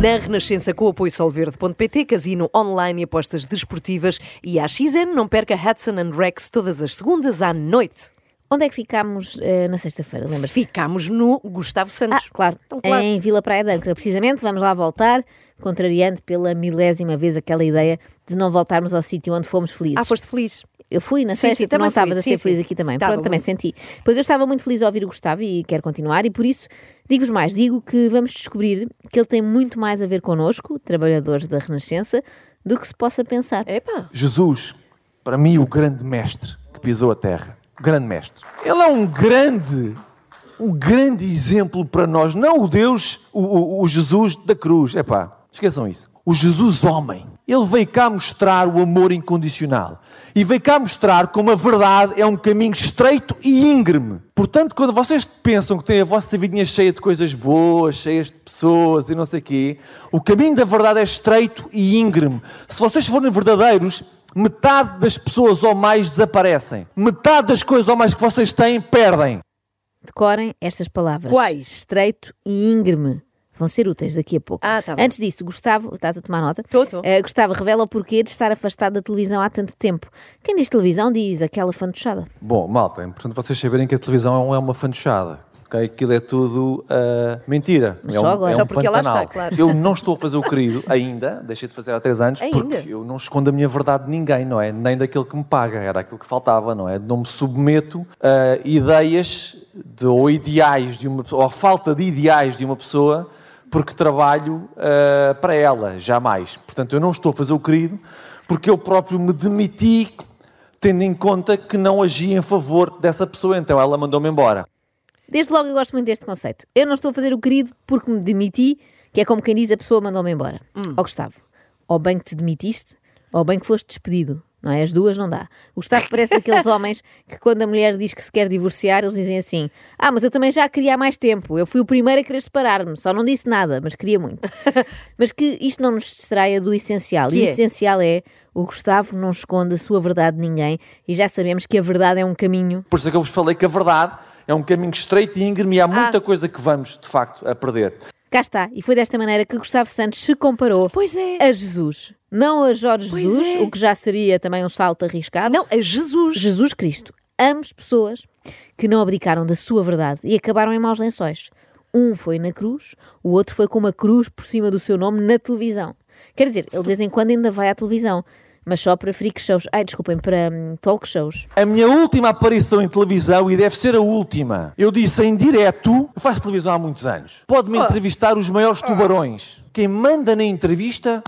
Na Renascença, com o apoio solverde.pt, casino online e apostas desportivas. E à XN, não perca Hudson and Rex todas as segundas à noite. Onde é que ficámos eh, na sexta-feira? Lembras-te? Ficámos no Gustavo Ah, Santos. claro. Então, claro. Em Vila Praia de Ancra, precisamente. Vamos lá voltar, contrariando pela milésima vez aquela ideia de não voltarmos ao sítio onde fomos felizes. Ah, foste feliz. Eu fui na Sim, sexta sim, e tu não também fui. estavas a ser sim. feliz aqui também. Estava Pronto, também muito. senti. Pois eu estava muito feliz a ouvir o Gustavo e quero continuar, e por isso digo-vos mais: digo que vamos descobrir que ele tem muito mais a ver connosco, trabalhadores da Renascença, do que se possa pensar. Epá. Jesus, para mim, o grande mestre que pisou a terra. O grande mestre. Ele é um grande, um grande exemplo para nós. Não o Deus, o, o- o Jesus da cruz. Epá, esqueçam isso. O Jesus homem. Ele veio cá mostrar o amor incondicional. E veio cá mostrar como a verdade é um caminho estreito e íngreme. Portanto, quando vocês pensam que têm a vossa vidinha cheia de coisas boas, cheias de pessoas e não sei o quê, o caminho da verdade é estreito e íngreme. Se vocês forem verdadeiros, metade das pessoas ou mais desaparecem. Metade das coisas ou mais que vocês têm, perdem. Decorem estas palavras. Quais? Estreito e íngreme. Vão ser úteis daqui a pouco. Ah, tá bem. Antes disso, Gustavo, estás a tomar nota? Tô, tô. Eh, Gustavo revela o porquê de estar afastado da televisão há tanto tempo. Quem diz televisão diz aquela fantochada. Bom, malta, é importante vocês saberem que a televisão é uma fantochada. ok? Aquilo é tudo ah, mentira. Mas é só um, agora. é Só um porque lá está, claro. Eu não estou a fazer o querido ainda, deixei de fazer há três anos, Ainda? porque eu não escondo a minha verdade de ninguém, não é? Nem daquele que me paga, era aquilo que faltava, não é? Não me submeto a ideias de, ou ideais de uma pessoa, ou a falta de ideais de uma pessoa, porque trabalho ah, para ela, jamais. Portanto, eu não estou a fazer o querido, porque eu próprio me demiti tendo em conta que não agi em favor dessa pessoa, então ela mandou-me embora. Desde logo eu gosto muito deste conceito. Eu não estou a fazer o querido porque me demiti, que é como quem diz a pessoa mandou-me embora. Ó Gustavo, ou bem que te demitiste, ou bem que foste despedido. Não é? As duas não dá. O Gustavo parece daqueles homens que quando a mulher diz que se quer divorciar, eles dizem assim: Ah, mas eu também já queria há mais tempo. Eu fui o primeiro a querer separar-me. Só não disse nada, mas queria muito. mas que isto não nos distraia do essencial. Que e o é? essencial é o Gustavo não esconde a sua verdade de ninguém e já sabemos que a verdade é um caminho Por isso é que eu vos falei que a verdade é um caminho estreito e íngreme e há muita coisa que vamos, de facto, a perder. Cá está, e foi desta maneira que Gustavo Santos se comparou Pois é. a Jesus. Não a Jorge Pois Jesus, é. o que já seria também um salto arriscado. Não, é Jesus. Jesus Cristo. Ambos pessoas que não abdicaram da sua verdade e acabaram em maus lençóis. Um foi na cruz, o outro foi com uma cruz por cima do seu nome na televisão. Quer dizer, ele de vez em quando ainda vai à televisão, mas só para freak shows. Ai, desculpem, para hum, talk shows. A minha última aparição em televisão, e deve ser a última, eu disse em direto, eu faço televisão há muitos anos, pode-me entrevistar os maiores tubarões. Quem manda na entrevista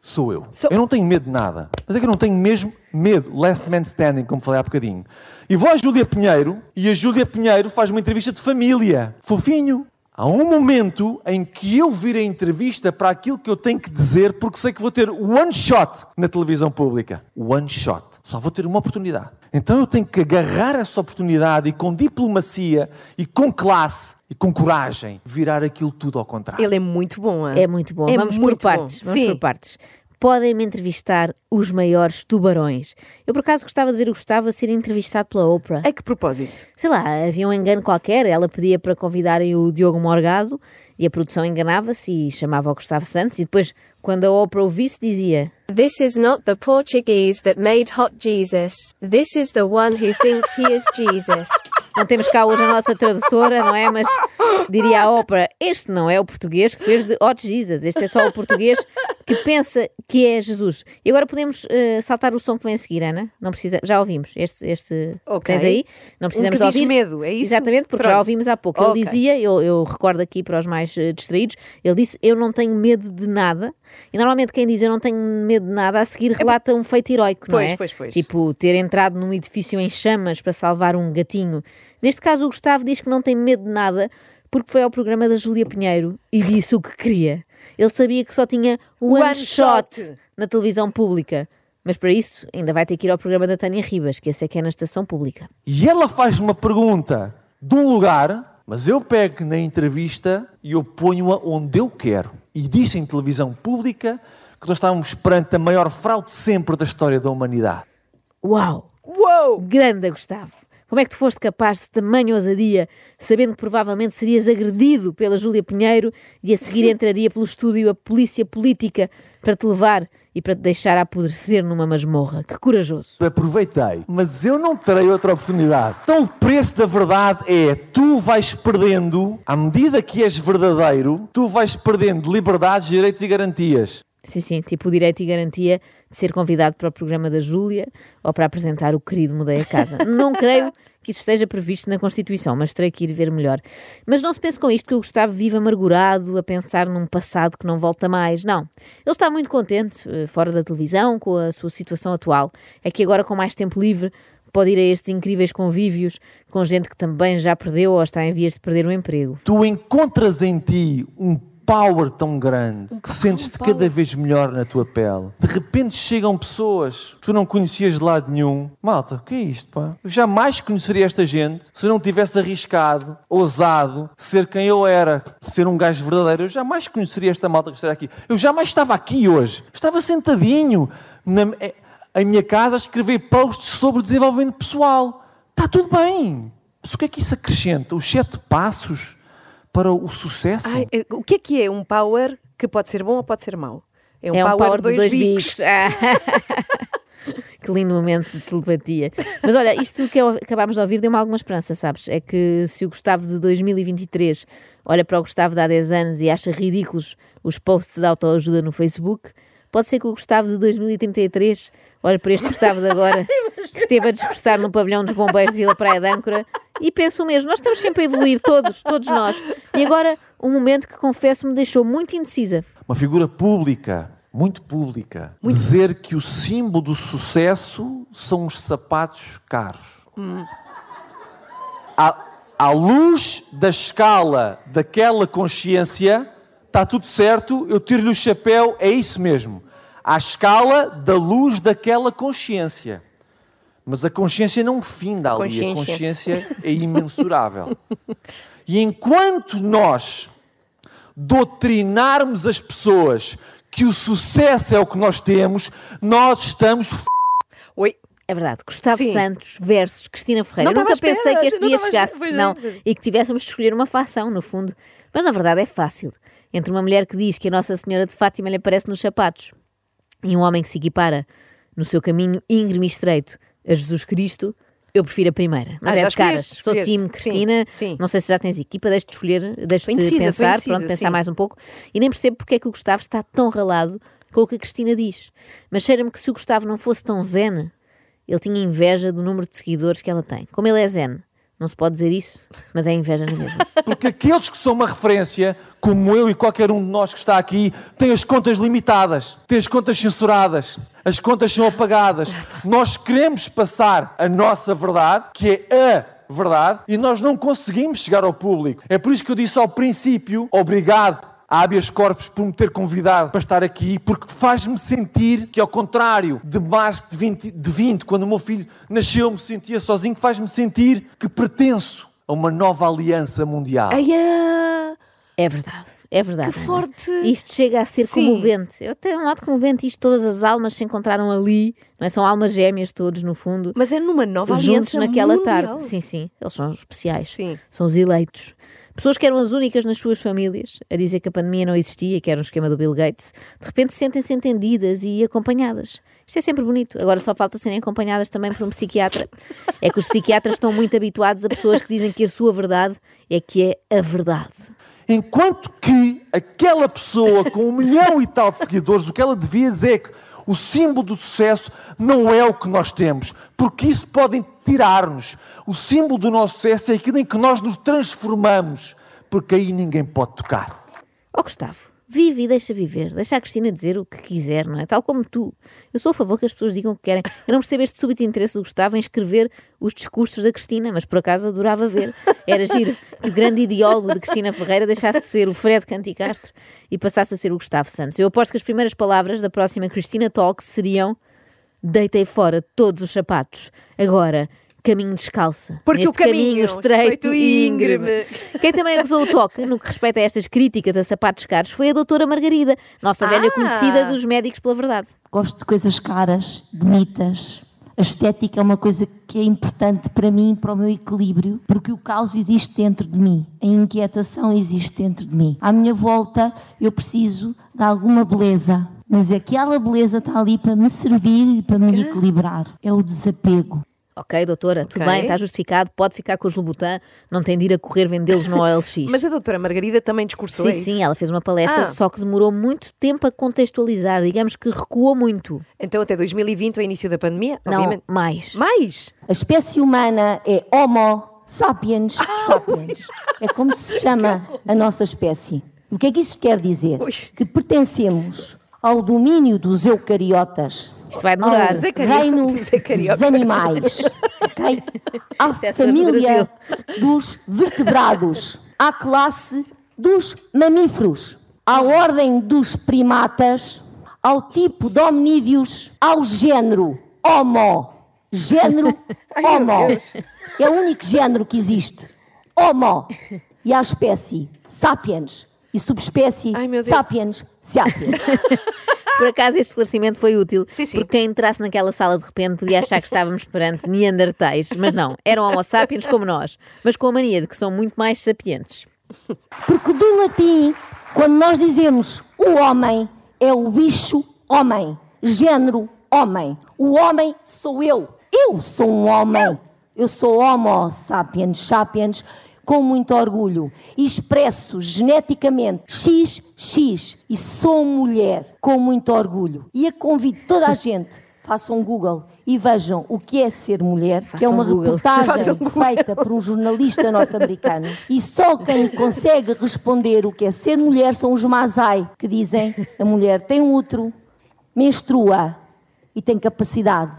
sou eu. Sou- Eu não tenho medo de nada. Mas é que eu não tenho mesmo medo. Last man standing, como falei há bocadinho. E vou à Júlia Pinheiro, e a Júlia Pinheiro faz uma entrevista de família. Fofinho. Há um momento em que eu viro a entrevista para aquilo que eu tenho que dizer, porque sei que vou ter one shot na televisão pública. One shot. Só vou ter uma oportunidade. Então eu tenho que agarrar essa oportunidade e com diplomacia e com classe e com coragem virar aquilo tudo ao contrário. Ele é muito bom. hein? É muito bom. É Vamos muito por partes. bom. Vamos Sim. por partes. Podem-me entrevistar os maiores tubarões. Eu, por acaso, gostava de ver o Gustavo a ser entrevistado pela Oprah. A que propósito? Sei lá, havia um engano qualquer. Ela pedia para convidarem o Diogo Morgado e a produção enganava-se e chamava o Gustavo Santos. E depois, quando a Oprah ouvisse, dizia: This is not the Portuguese that made hot Jesus. This is the one who thinks he is Jesus. Não temos cá hoje a nossa tradutora, não é? Mas diria a Oprah: este não é o português que fez de Hot Jesus, este é só o português que pensa que é Jesus. E agora podemos eh, saltar o som que vem a seguir, Ana? Não precisa, já ouvimos este, este Ok. tens aí? Não precisamos que de ouvir. medo, é isso? Exatamente, porque já Pronto. ouvimos há pouco. Ele dizia, eu, eu recordo aqui para os mais eh, distraídos, ele disse: Eu não tenho medo de nada. E normalmente quem diz eu não tenho medo de nada, a seguir relata um feito heroico, não Pois, é? pois, pois. Tipo, ter entrado num edifício em chamas para salvar um gatinho. Neste caso, o Gustavo diz que não tem medo de nada porque foi ao programa da Júlia Pinheiro e disse o que queria. Ele sabia que só tinha one, One shot. shot. na televisão pública. Mas para isso, ainda vai ter que ir ao programa da Tânia Ribas, que esse é que é na estação pública. E ela faz uma pergunta de um lugar, mas eu pego na entrevista e eu ponho-a onde eu quero. E disse em televisão pública que nós estávamos perante a maior fraude sempre da história da humanidade. Uau! Uou! Grande Gustavo! Como é que tu foste capaz de tamanha ousadia, sabendo que provavelmente serias agredido pela Júlia Pinheiro e a seguir entraria pelo estúdio a polícia política para te levar e para te deixar apodrecer numa masmorra? Que corajoso. Aproveitei, mas eu não terei outra oportunidade. Então o preço da verdade é tu vais perdendo, à medida que és verdadeiro, tu vais perdendo liberdades, direitos e garantias. Sim, sim, tipo o direito e garantia ser convidado para o programa da Júlia ou para apresentar o querido Mudei a Casa. Não creio que isso esteja previsto na Constituição, mas terei que ir ver melhor. Mas não se pense com isto que o Gustavo vive amargurado, a pensar num passado que não volta mais. Não. Ele está muito contente, eh, fora da televisão, com a sua situação atual. É que agora, com mais tempo livre, pode ir a estes incríveis convívios com gente que também já perdeu ou está em vias de perder o emprego. Tu encontras em ti um power tão grande que sentes-te cada vez melhor na tua pele. De repente chegam pessoas que tu não conhecias de lado nenhum. Malta, o que é isto, pá? Eu jamais conheceria esta gente se eu não tivesse arriscado, ousado, ser quem eu era, ser um gajo verdadeiro. Eu jamais conheceria esta malta que está aqui. Eu jamais estava aqui hoje. Estava sentadinho na eh, em minha casa a escrever posts sobre desenvolvimento pessoal. Está tudo bem. Mas o que é que isso acrescenta? Os sete passos para o sucesso? Ai, eh, o que é que é um power que pode ser bom ou pode ser mau? É um power, de dois bicos. Ah. que lindo momento de telepatia. Mas olha, isto que acabámos de ouvir deu-me alguma esperança, sabes? É que se o Gustavo de 2023 olha para o Gustavo de há 10 anos e acha ridículos os posts de autoajuda no Facebook, pode ser que o Gustavo de 2033 olhe para este Gustavo de agora, que esteve a desgostar no pavilhão dos bombeiros de Vila Praia de Âncora e penso o mesmo. Nós estamos sempre a evoluir, todos, todos nós. E agora, um momento que confesso me deixou muito indecisa. Uma figura pública, muito pública, muito. dizer que o símbolo do sucesso são os sapatos caros. Hum. À, à luz da escala daquela consciência, está tudo certo, eu tiro-lhe o chapéu, é isso mesmo. À escala da luz daquela consciência. Mas a consciência não finda ali, consciência. a consciência é imensurável. e enquanto nós doutrinarmos as pessoas que o sucesso é o que nós temos, nós estamos f... Oi. É verdade, Gustavo Sim. Santos versus Cristina Ferreira. Não Eu nunca pensei que este dia chegasse, não, e que tivéssemos de escolher uma facção, no fundo. Mas na verdade é fácil. Entre uma mulher que diz que a Nossa Senhora de Fátima lhe aparece nos sapatos e um homem que se equipara no seu caminho íngreme e estreito a Jesus Cristo, eu prefiro a primeira. Mas ah, é de caras. Sou time Cristina. Sim, sim. Não sei se já tens equipa, deixa-te escolher, deixa-te pensar, indecisa, pronto, pensar sim. mais um pouco. E nem percebo porque é que o Gustavo está tão ralado com o que a Cristina diz. Mas cheira-me que se o Gustavo não fosse tão zen, ele tinha inveja do número de seguidores que ela tem. Como ele é zen, não se pode dizer isso, mas é inveja na mesma. Porque aqueles que são uma referência, como eu e qualquer um de nós que está aqui, têm as contas limitadas, têm as contas censuradas, as contas são apagadas. Nós queremos passar a nossa verdade, que é a verdade, e nós não conseguimos chegar ao público. É por isso que eu disse ao princípio, obrigado a habeas corpus por me ter convidado para estar aqui, porque faz-me sentir que, ao contrário de março de 20, de 20 quando o meu filho nasceu, me sentia sozinho, faz-me sentir que pertenço a uma nova aliança mundial. Aia! É verdade. É verdade. Que forte! Isto chega a ser Sim. comovente. Eu até um lado comovente isto, todas as almas se encontraram ali, não é? São almas gêmeas todos, no fundo. Mas é numa nova juntos aliança naquela mundial. tarde. Sim, sim. Eles são especiais. Sim. São os eleitos. Pessoas que eram as únicas nas suas famílias a dizer que a pandemia não existia, que era um esquema do Bill Gates, de repente sentem-se entendidas e acompanhadas. Isto é sempre bonito. Agora só falta serem acompanhadas também por um psiquiatra. É que os psiquiatras estão muito habituados a pessoas que dizem que a sua verdade é que é a verdade. Enquanto que aquela pessoa com um milhão e tal de seguidores, o que ela devia dizer é que o símbolo do sucesso não é o que nós temos, porque isso pode tirar-nos. O símbolo do nosso sucesso é aquilo em que nós nos transformamos, porque aí ninguém pode tocar. Ó oh, Gustavo, Vive e deixa viver. Deixa a Cristina dizer o que quiser, não é? Tal como tu. Eu sou a favor que as pessoas digam o que querem. Eu não percebo este súbito interesse do Gustavo em escrever os discursos da Cristina, mas por acaso adorava ver. Era giro que o grande ideólogo de Cristina Ferreira deixasse de ser o Fred Canticastro e passasse a ser o Gustavo Santos. Eu aposto que as primeiras palavras da próxima Cristina Talk seriam deitei fora todos os sapatos. Agora caminho descalça. Porque neste o caminho, caminho estreito e íngreme. Quem também acusou o toque no que respeita a estas críticas a sapatos caros foi a doutora Margarida, nossa ah. velha conhecida dos médicos pela verdade. Gosto de coisas caras, bonitas, A estética é uma coisa que é importante para mim, para o meu equilíbrio, porque o caos existe dentro de mim, a inquietação existe dentro de mim. À minha volta, eu preciso de alguma beleza, mas aquela beleza está ali para me servir e para me equilibrar. É o desapego. Ok, doutora, tudo Ok. bem, está justificado, pode ficar com os Louboutin, não tem de ir a correr vendê-los no OLX. Mas a doutora Margarida também discursou Sim, é isso? sim, ela fez uma palestra, Ah. só que demorou muito tempo a contextualizar, digamos que recuou muito. Então até 2020, o início da pandemia, Não, obviamente. mais. Mais? A espécie humana é Homo sapiens sapiens. É como se chama a nossa espécie. O que é que isso quer dizer? Que pertencemos ao domínio dos eucariotas. Isto vai demorar. Ao reino dos animais. ok? À é família dos vertebrados. À classe dos mamíferos. À ordem dos primatas. Ao tipo de hominídeos. Ao género Homo. Género Homo. É o único género que existe. Homo. E à espécie Sapiens. E subespécie Ai, meu Deus. Sapiens Sapiens. Por acaso este esclarecimento foi útil, Sim, sim. porque quem entrasse naquela sala de repente podia achar que estávamos perante Neandertais, mas não, eram homo sapiens como nós, mas com a mania de que são muito mais sapientes. Porque do latim, quando nós dizemos o homem, é o bicho homem, género homem. O homem sou eu. Eu sou um homem. Eu sou Homo sapiens sapiens com muito orgulho e expresso geneticamente XX e sou mulher com muito orgulho. E a convido toda a gente, façam um Google e vejam o que é ser mulher, que é Façam uma Google. reportagem Façam Google. feita por um jornalista norte-americano. E só quem consegue responder o que é ser mulher são os Masai, que dizem a mulher tem útero, menstrua e tem capacidade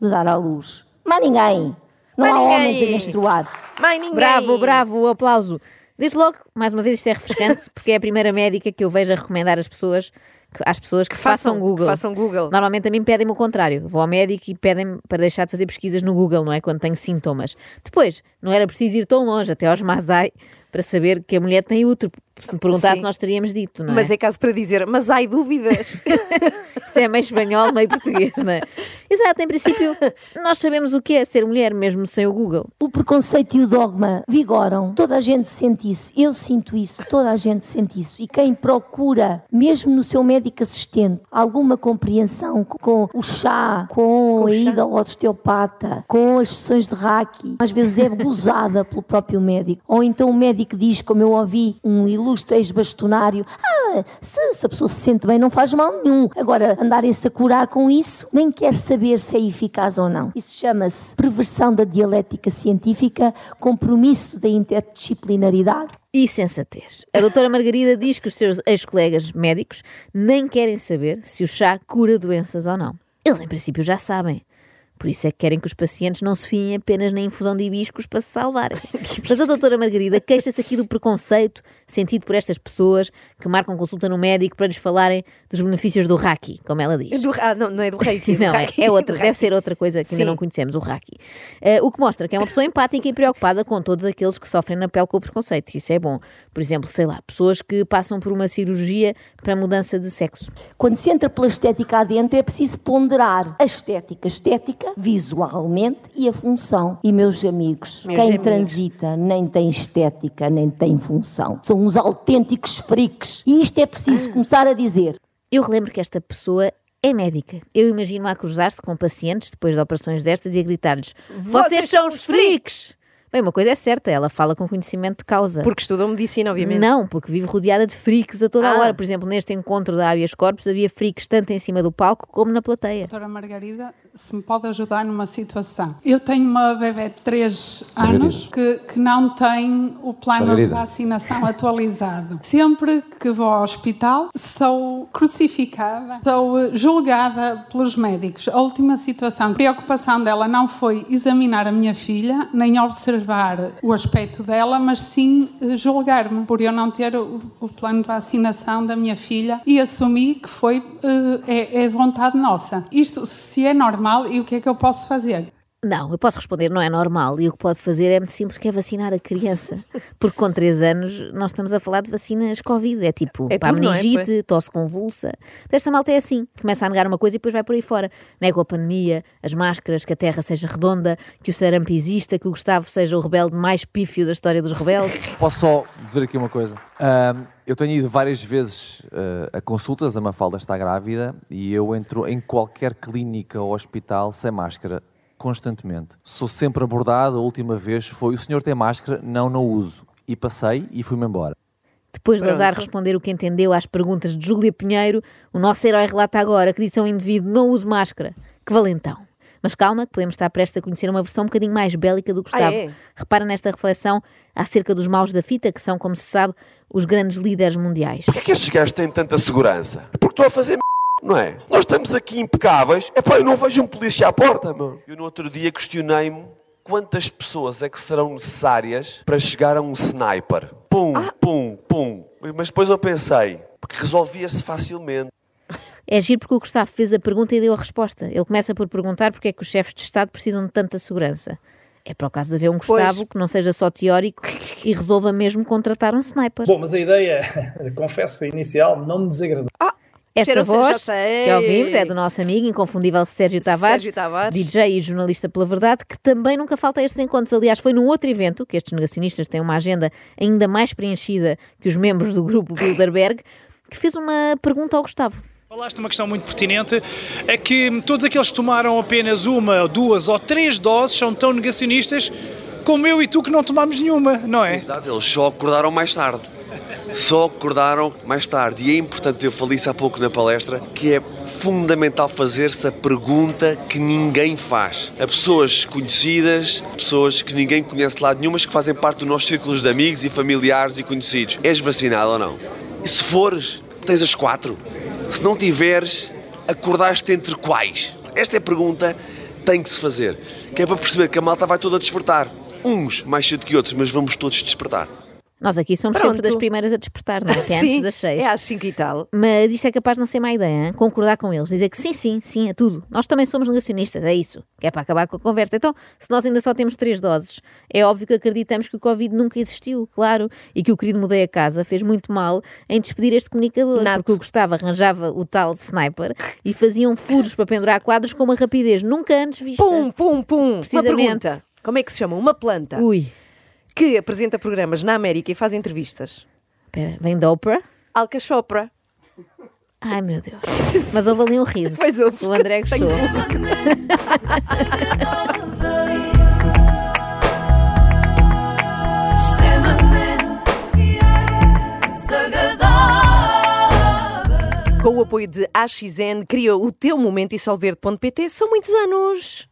de dar à luz. Mas ninguém. Não há ninguém. homens a menstruar. Mais ninguém. Bravo, bravo, o aplauso. Desde logo, mais uma vez, isto é refrescante, porque é a primeira médica que eu vejo a recomendar às pessoas que, às pessoas que Façam- façam, Google. façam Google. Normalmente a mim pedem-me o contrário. Vou ao médico e pedem-me para deixar de fazer pesquisas no Google, não é? Quando tenho sintomas. Depois, não era preciso ir tão longe, até aos Masai, para saber que a mulher tem útero. Se me perguntasse, Sim. nós teríamos dito, não é? Mas é caso para dizer, mas há dúvidas. Isso é meio espanhol, meio português, não é? Exato, em princípio, nós sabemos o que é ser mulher, mesmo sem o Google. O preconceito e o dogma vigoram. Toda a gente sente isso. Eu sinto isso. Toda a gente sente isso. E quem procura, mesmo no seu médico assistente, alguma compreensão com o chá, com, a chá. ida ao osteopata, com as sessões de Reiki, às vezes é gozada pelo próprio médico. Ou então o médico diz, como eu ouvi um ilustre ex-bastonário, ah, se, se a pessoa se sente bem não faz mal nenhum. Agora, andarem-se a curar com isso, nem quer saber se é eficaz ou não. Isso chama-se perversão da dialética científica, compromisso da interdisciplinaridade. E sensatez. A doutora Margarida diz que os seus ex-colegas médicos nem querem saber se o chá cura doenças ou não. Eles, em princípio, já sabem. Por isso é que querem que os pacientes não se fiem apenas na infusão de hibiscos para se salvarem. Mas a doutora Margarida queixa-se aqui do preconceito sentido por estas pessoas que marcam consulta no médico para lhes falarem dos benefícios do Reiki, como ela diz. Do, ah, não, não é do reiki. do Não, é, é outra, deve ser outra coisa que Sim. ainda não conhecemos, o Reiki. Eh, o que mostra que é uma pessoa empática e preocupada com todos aqueles que sofrem na pele com o preconceito. Isso é bom. Por exemplo, sei lá, pessoas que passam por uma cirurgia para mudança de sexo. Quando se entra pela estética adentro, é preciso ponderar a estética, estética visualmente e a função. E meus amigos, Meus quem amigos. transita nem tem estética, nem tem função. São uns autênticos freaks. E isto é preciso Ah. começar a dizer. Eu relembro que esta pessoa é médica. Eu imagino-a a cruzar-se com pacientes depois de operações destas e a gritar-lhes: Vocês são os freaks! Bem, uma coisa é certa, ela fala com conhecimento de causa. Porque estudou medicina, obviamente. Não, porque vive rodeada de freaks a toda a Ah. hora. Por exemplo, neste encontro da Habeas Corpus havia freaks tanto em cima do palco como na plateia. Doutora Margarida, se me pode ajudar numa situação. Eu tenho uma bebê de 3 anos que, que não tem o plano Margarida. de vacinação atualizado. Sempre que vou ao hospital, sou crucificada, sou julgada pelos médicos. A última situação, a preocupação dela não foi examinar a minha filha, nem observar o aspecto dela, mas sim eh, julgar-me por eu não ter o, o plano de vacinação da minha filha e assumi que foi eh, é, é vontade nossa. Isto se é normal e o que é que eu posso fazer? Não, eu posso responder, não é normal. E o que pode fazer é muito simples, que é vacinar a criança. Porque com 3 anos nós estamos a falar de vacinas Covid. É tipo, É para tudo, é? meningite, tosse convulsa. Esta malta é assim, começa a negar uma coisa e depois vai por aí fora. Nega a pandemia, as máscaras, que a terra seja redonda, que o sarampo exista, que o Gustavo seja o rebelde mais pífio da história dos rebeldes. Posso só dizer aqui uma coisa? Ahm, eu tenho ido várias vezes ah, a consultas, a Mafalda está grávida e eu entro em qualquer clínica ou hospital sem máscara, constantemente. Sou sempre abordado, a última vez foi, o senhor tem máscara? Não, não uso. E passei e fui-me embora. Depois de ousar responder o que entendeu às perguntas de Júlia Pinheiro, o nosso herói relata agora que disse a um indivíduo não use máscara. Que valentão. Mas calma, que podemos estar prestes a conhecer uma versão um bocadinho mais bélica do Gustavo. Ah, é? Repara nesta reflexão acerca dos maus da fita, que são, como se sabe, os grandes líderes mundiais. Porquê é que estes gajos têm tanta segurança? Porque estou a fazer m... não é? Nós estamos aqui impecáveis. Epá, eu não vejo um polícia à porta, meu. Eu no outro dia questionei-me quantas pessoas é que serão necessárias para chegar a um sniper. Pum, pum, pum. Mas depois eu pensei, porque resolvia-se facilmente. É giro porque o Gustavo fez a pergunta e deu a resposta. Ele começa por perguntar porque é que os chefes de Estado precisam de tanta segurança. É para o caso de haver um Gustavo Pois. que não seja só teórico e resolva mesmo contratar um sniper. Bom, mas a ideia, confesso, inicial, não me desagradou. Esta voz que ouvimos é do nosso amigo inconfundível Sérgio Tavares, Sérgio Tavares. DJ e jornalista pela verdade, que também nunca falta a estes encontros. Aliás, foi num outro evento, que estes negacionistas têm uma agenda ainda mais preenchida que os membros do grupo Bilderberg, que fez uma pergunta ao Gustavo. Falaste uma questão muito pertinente, é que todos aqueles que tomaram apenas uma, duas ou três doses são tão negacionistas como eu e tu que não tomámos nenhuma, não é? Exato, eles só acordaram mais tarde. Só acordaram mais tarde. E é importante, eu falei isso há pouco na palestra, que é fundamental fazer-se a pergunta que ninguém faz. A pessoas conhecidas, pessoas que ninguém conhece de lado nenhum, mas que fazem parte dos nossos círculos de amigos e familiares e conhecidos. És vacinado ou não? E se fores, tens as quatro. Se não tiveres, acordaste entre quais? Esta é a pergunta que tem que se fazer. Que é para perceber que a malta vai toda despertar. Uns mais cedo que outros, mas vamos todos despertar. Nós aqui somos Pronto. sempre das primeiras a despertar, não é? Que é antes das seis. é às 5 e tal. Mas isto é capaz de não ser má ideia, hein? concordar com eles, dizer que sim, sim, sim, é tudo. Nós também somos negacionistas, é isso, que é para acabar com a conversa. Então, se nós ainda só temos três doses, é óbvio que acreditamos que o Covid nunca existiu, claro, e que o querido Mudei a Casa fez muito mal em despedir este comunicador, Nato. porque o Gustavo arranjava o tal sniper e faziam furos para pendurar quadros com uma rapidez nunca antes vista. Pum, pum, pum. Uma Precisamente. pergunta. Como é que se chama? Uma planta Ui, que apresenta programas na América e faz entrevistas. espera, vem da Oprah? Alcachopra. Ai meu Deus. Mas houve ali um riso. Pois houve. O André gostou. Com o apoio de AXN, cria o teu momento e solverde.pt. São muitos anos.